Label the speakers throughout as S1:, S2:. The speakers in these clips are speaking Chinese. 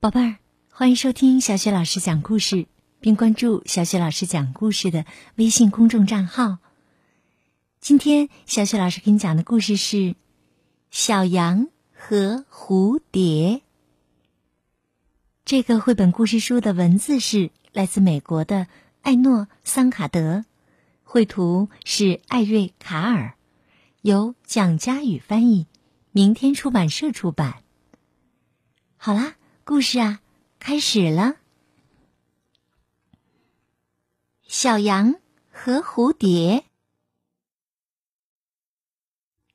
S1: 宝贝儿，欢迎收听小雪老师讲故事，并关注小雪老师讲故事的微信公众账号。今天，小雪老师给你讲的故事是《小羊和蝴蝶》。这个绘本故事书的文字是来自美国的艾诺·桑卡德，绘图是艾瑞·卡尔，由蒋佳宇翻译，明天出版社出版。好啦。故事啊，开始了。小羊和蝴蝶。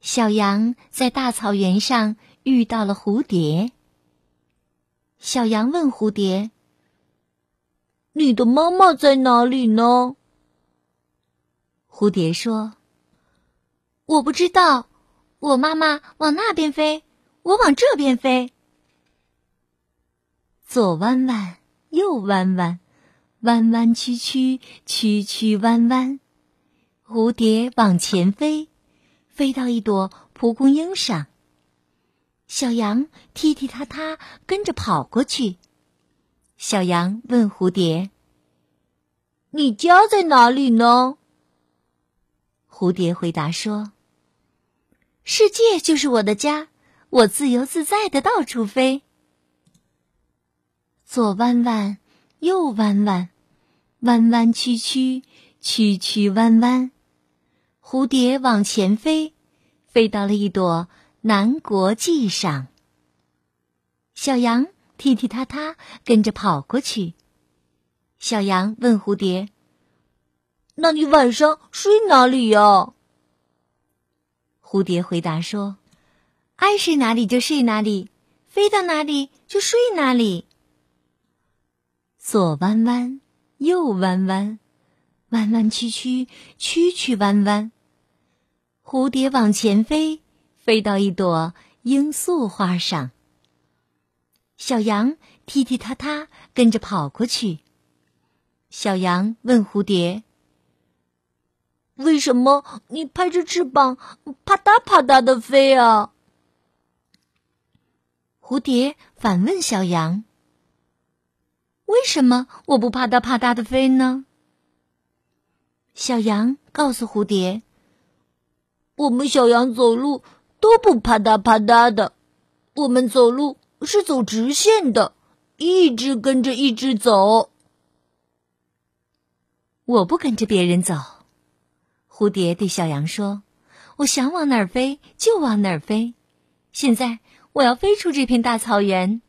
S1: 小羊在大草原上遇到了蝴蝶。小羊问蝴蝶：“
S2: 你的妈妈在哪里呢？”
S1: 蝴蝶说：“我不知道，我妈妈往那边飞，我往这边飞。”左弯弯，右弯弯，弯弯曲曲，曲曲弯弯。蝴蝶往前飞，飞到一朵蒲公英上。小羊踢踢踏踏跟着跑过去。小羊问蝴蝶：“
S2: 你家在哪里呢？”
S1: 蝴蝶回答说：“世界就是我的家，我自由自在的到处飞。”左弯弯，右弯弯，弯弯曲曲，曲曲弯弯。蝴蝶往前飞，飞到了一朵南国际上。小羊踢踢踏踏跟着跑过去。小羊问蝴蝶：“
S2: 那你晚上睡哪里呀？”
S1: 蝴蝶回答说：“爱睡哪里就睡哪里，飞到哪里就睡哪里。”左弯弯，右弯弯，弯弯曲曲，曲曲弯弯。蝴蝶往前飞，飞到一朵罂粟花上。小羊踢踢踏踏跟着跑过去。小羊问蝴蝶：“
S2: 为什么你拍着翅膀啪嗒啪嗒的飞啊？”
S1: 蝴蝶反问小羊。为什么我不啪嗒啪嗒的飞呢？小羊告诉蝴蝶：“
S2: 我们小羊走路都不啪嗒啪嗒的，我们走路是走直线的，一直跟着一直走。”
S1: 我不跟着别人走。蝴蝶对小羊说：“我想往哪儿飞就往哪儿飞。现在我要飞出这片大草原。”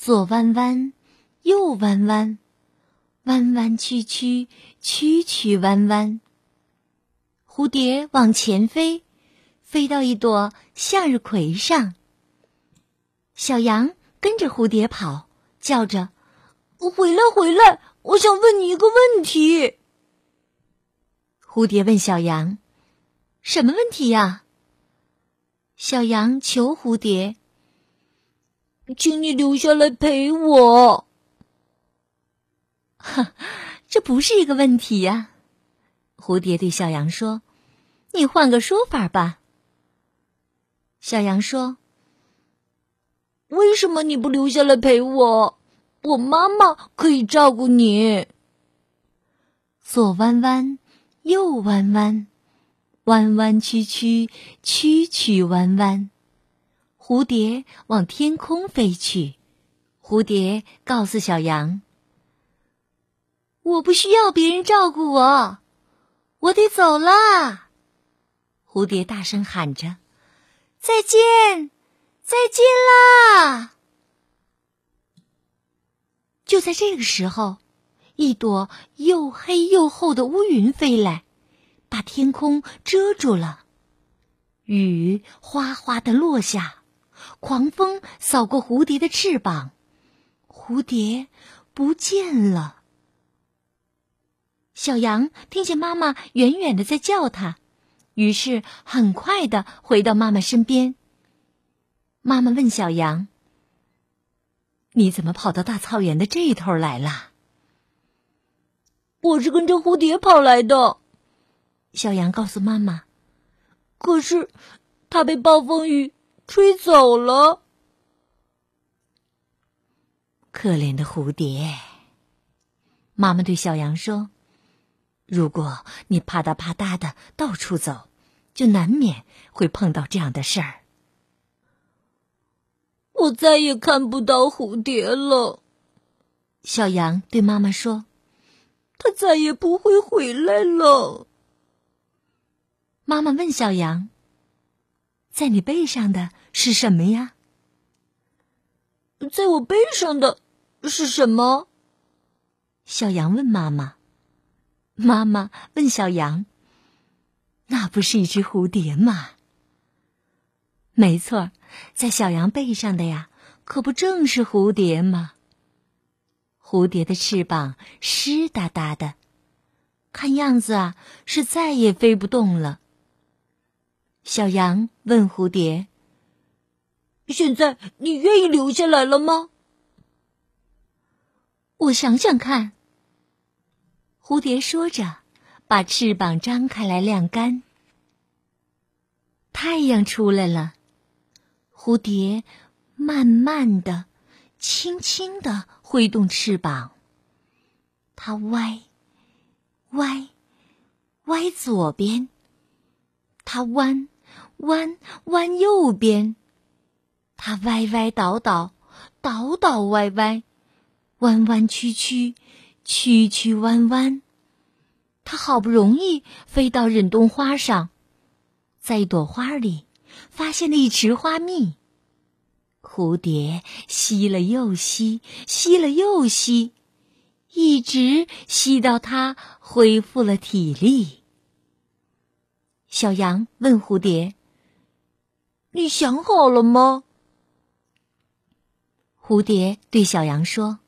S1: 左弯弯，右弯弯，弯弯曲曲，曲曲弯弯。蝴蝶往前飞，飞到一朵向日葵上。小羊跟着蝴蝶跑，叫着：“
S2: 回来，回来！我想问你一个问题。”
S1: 蝴蝶问小羊：“什么问题呀？”小羊求蝴蝶。
S2: 请你留下来陪我。
S1: 哈，这不是一个问题呀。蝴蝶对小羊说：“你换个说法吧。”小羊说：“
S2: 为什么你不留下来陪我？我妈妈可以照顾你。”
S1: 左弯弯，右弯弯，弯弯曲曲，曲曲弯弯。蝴蝶往天空飞去，蝴蝶告诉小羊：“我不需要别人照顾我，我得走了。”蝴蝶大声喊着：“再见，再见啦！”就在这个时候，一朵又黑又厚的乌云飞来，把天空遮住了，雨哗哗的落下。狂风扫过蝴蝶的翅膀，蝴蝶不见了。小羊听见妈妈远远的在叫它，于是很快的回到妈妈身边。妈妈问小羊：“你怎么跑到大草原的这头来了？”“
S2: 我是跟着蝴蝶跑来的。”
S1: 小羊告诉妈妈。
S2: “可是，它被暴风雨。”吹走了。
S1: 可怜的蝴蝶。妈妈对小羊说：“如果你啪嗒啪嗒的到处走，就难免会碰到这样的事儿。”
S2: 我再也看不到蝴蝶了。
S1: 小羊对妈妈说：“
S2: 它再也不会回来了。”
S1: 妈妈问小羊：“在你背上的是什么呀？”
S2: 在我背上的是什么？
S1: 小羊问妈妈。妈妈问小羊：“那不是一只蝴蝶吗？”没错，在小羊背上的呀，可不正是蝴蝶吗？蝴蝶的翅膀湿哒哒的，看样子啊，是再也飞不动了。小羊问蝴蝶。
S2: 现在你愿意留下来了吗？
S1: 我想想看。蝴蝶说着，把翅膀张开来晾干。太阳出来了，蝴蝶慢慢的、轻轻的挥动翅膀。它歪、歪、歪左边，它弯、弯、弯右边。它歪歪倒倒，倒倒歪歪，弯弯曲曲，曲曲弯弯。它好不容易飞到忍冬花上，在一朵花里发现了一池花蜜。蝴蝶吸了又吸，吸了又吸，一直吸到它恢复了体力。小羊问蝴蝶：“
S2: 你想好了吗？”
S1: 蝴蝶对小羊说：“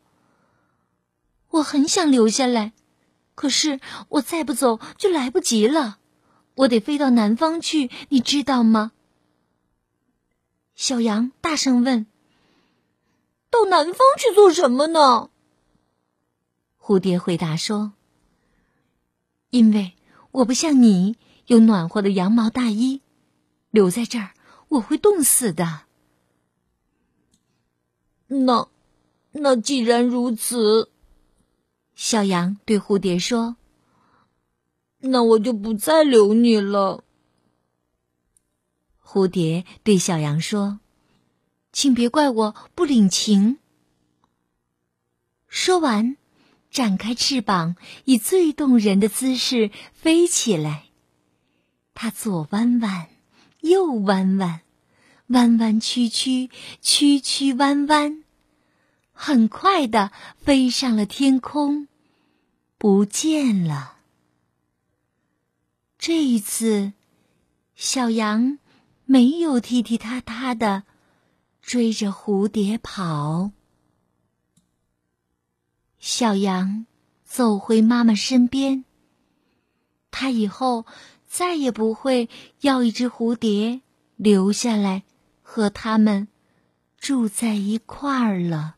S1: 我很想留下来，可是我再不走就来不及了。我得飞到南方去，你知道吗？”小羊大声问：“
S2: 到南方去做什么呢？”
S1: 蝴蝶回答说：“因为我不像你有暖和的羊毛大衣，留在这儿我会冻死的。”
S2: 那，那既然如此，
S1: 小羊对蝴蝶说：“
S2: 那我就不再留你了。”
S1: 蝴蝶对小羊说：“请别怪我不领情。”说完，展开翅膀，以最动人的姿势飞起来。它左弯弯，又弯弯。弯弯曲曲，曲曲弯弯，很快的飞上了天空，不见了。这一次，小羊没有踢踢踏踏的追着蝴蝶跑。小羊走回妈妈身边，它以后再也不会要一只蝴蝶留下来。和他们住在一块儿了。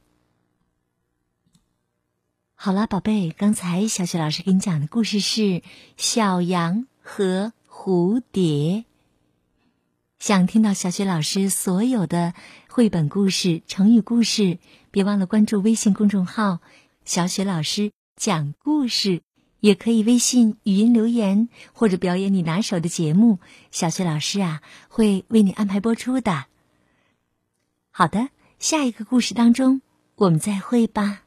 S1: 好了，宝贝，刚才小雪老师给你讲的故事是《小羊和蝴蝶》。想听到小雪老师所有的绘本故事、成语故事，别忘了关注微信公众号“小雪老师讲故事”，也可以微信语音留言或者表演你拿手的节目，小雪老师啊会为你安排播出的。好的，下一个故事当中，我们再会吧。